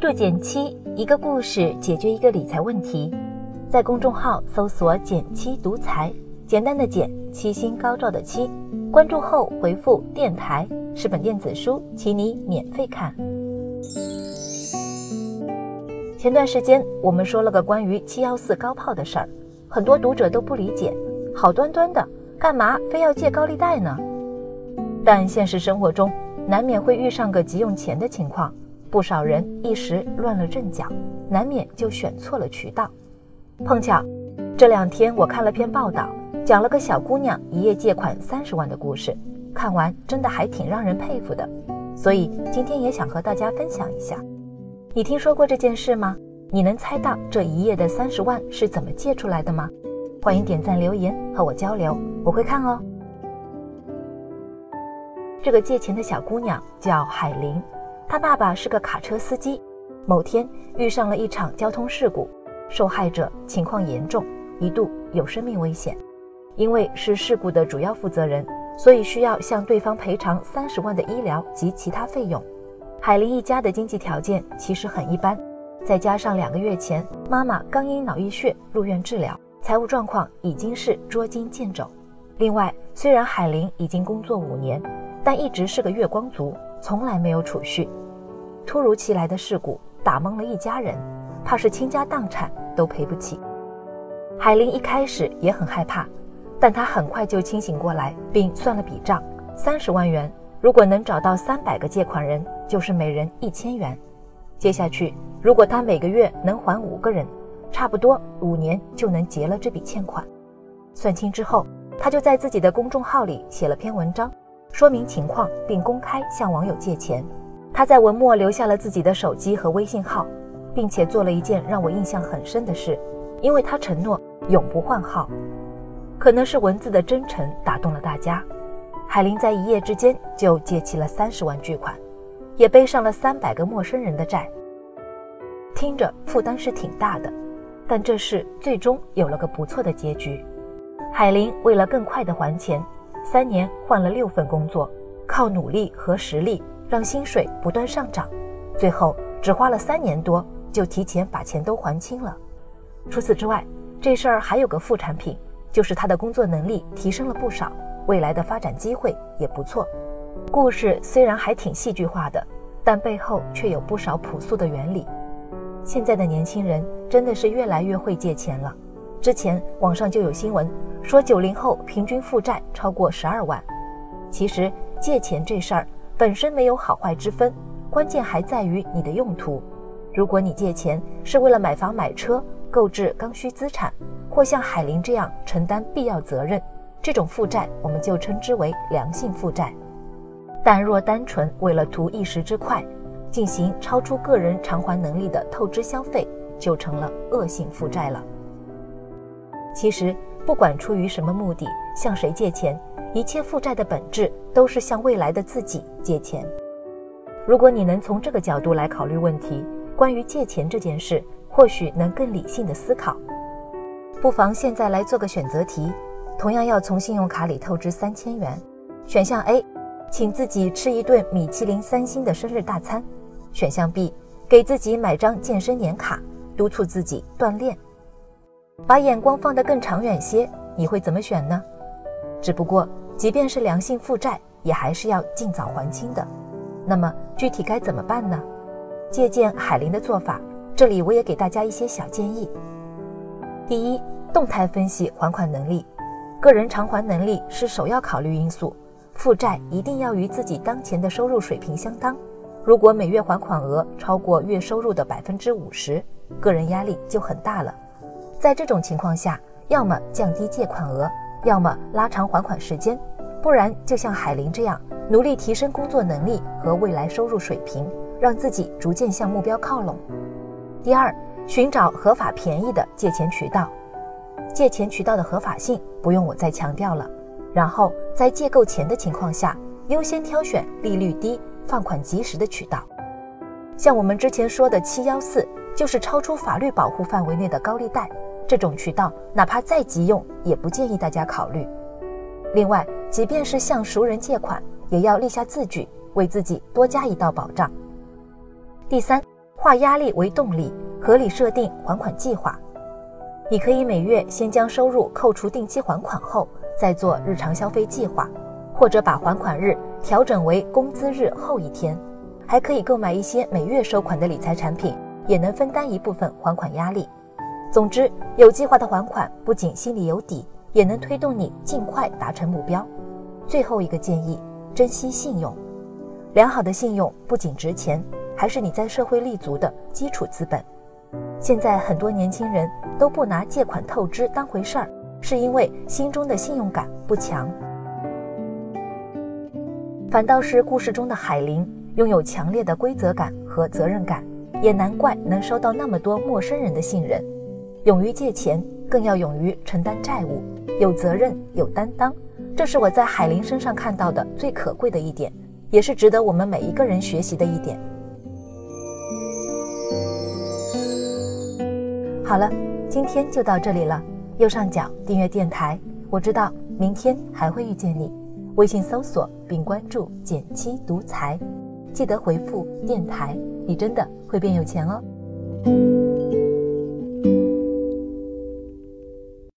注减七，一个故事解决一个理财问题。在公众号搜索“减七独裁，简单的减，七星高照的七。关注后回复“电台”是本电子书，请你免费看。前段时间我们说了个关于七幺四高炮的事儿，很多读者都不理解，好端端的，干嘛非要借高利贷呢？但现实生活中难免会遇上个急用钱的情况。不少人一时乱了阵脚，难免就选错了渠道。碰巧这两天我看了篇报道，讲了个小姑娘一夜借款三十万的故事，看完真的还挺让人佩服的。所以今天也想和大家分享一下。你听说过这件事吗？你能猜到这一夜的三十万是怎么借出来的吗？欢迎点赞留言和我交流，我会看哦。这个借钱的小姑娘叫海玲。他爸爸是个卡车司机，某天遇上了一场交通事故，受害者情况严重，一度有生命危险。因为是事故的主要负责人，所以需要向对方赔偿三十万的医疗及其他费用。海林一家的经济条件其实很一般，再加上两个月前妈妈刚因脑溢血入院治疗，财务状况已经是捉襟见肘。另外，虽然海林已经工作五年，但一直是个月光族，从来没有储蓄。突如其来的事故打懵了一家人，怕是倾家荡产都赔不起。海林一开始也很害怕，但他很快就清醒过来，并算了笔账：三十万元，如果能找到三百个借款人，就是每人一千元。接下去，如果他每个月能还五个人，差不多五年就能结了这笔欠款。算清之后，他就在自己的公众号里写了篇文章，说明情况，并公开向网友借钱。他在文末留下了自己的手机和微信号，并且做了一件让我印象很深的事，因为他承诺永不换号。可能是文字的真诚打动了大家，海林在一夜之间就借齐了三十万巨款，也背上了三百个陌生人的债。听着负担是挺大的，但这事最终有了个不错的结局。海林为了更快的还钱，三年换了六份工作，靠努力和实力。让薪水不断上涨，最后只花了三年多就提前把钱都还清了。除此之外，这事儿还有个副产品，就是他的工作能力提升了不少，未来的发展机会也不错。故事虽然还挺戏剧化的，但背后却有不少朴素的原理。现在的年轻人真的是越来越会借钱了。之前网上就有新闻说，九零后平均负债超过十二万。其实借钱这事儿。本身没有好坏之分，关键还在于你的用途。如果你借钱是为了买房买车、购置刚需资产，或像海林这样承担必要责任，这种负债我们就称之为良性负债。但若单纯为了图一时之快，进行超出个人偿还能力的透支消费，就成了恶性负债了。其实，不管出于什么目的，向谁借钱。一切负债的本质都是向未来的自己借钱。如果你能从这个角度来考虑问题，关于借钱这件事，或许能更理性的思考。不妨现在来做个选择题，同样要从信用卡里透支三千元。选项 A，请自己吃一顿米其林三星的生日大餐。选项 B，给自己买张健身年卡，督促自己锻炼。把眼光放得更长远些，你会怎么选呢？只不过。即便是良性负债，也还是要尽早还清的。那么具体该怎么办呢？借鉴海林的做法，这里我也给大家一些小建议。第一，动态分析还款能力，个人偿还能力是首要考虑因素。负债一定要与自己当前的收入水平相当。如果每月还款额超过月收入的百分之五十，个人压力就很大了。在这种情况下，要么降低借款额。要么拉长还款时间，不然就像海林这样努力提升工作能力和未来收入水平，让自己逐渐向目标靠拢。第二，寻找合法便宜的借钱渠道，借钱渠道的合法性不用我再强调了。然后在借够钱的情况下，优先挑选利率低、放款及时的渠道。像我们之前说的七幺四，就是超出法律保护范围内的高利贷。这种渠道哪怕再急用，也不建议大家考虑。另外，即便是向熟人借款，也要立下字据，为自己多加一道保障。第三，化压力为动力，合理设定还款计划。你可以每月先将收入扣除定期还款后，再做日常消费计划，或者把还款日调整为工资日后一天。还可以购买一些每月收款的理财产品，也能分担一部分还款压力。总之，有计划的还款不仅心里有底，也能推动你尽快达成目标。最后一个建议：珍惜信用。良好的信用不仅值钱，还是你在社会立足的基础资本。现在很多年轻人都不拿借款透支当回事儿，是因为心中的信用感不强。反倒是故事中的海玲拥有强烈的规则感和责任感，也难怪能收到那么多陌生人的信任。勇于借钱，更要勇于承担债务，有责任有担当，这是我在海玲身上看到的最可贵的一点。也是值得我们每一个人学习的一点。好了，今天就到这里了。右上角订阅电台，我知道明天还会遇见你。微信搜索并关注“减七独裁，记得回复“电台”，你真的会变有钱哦。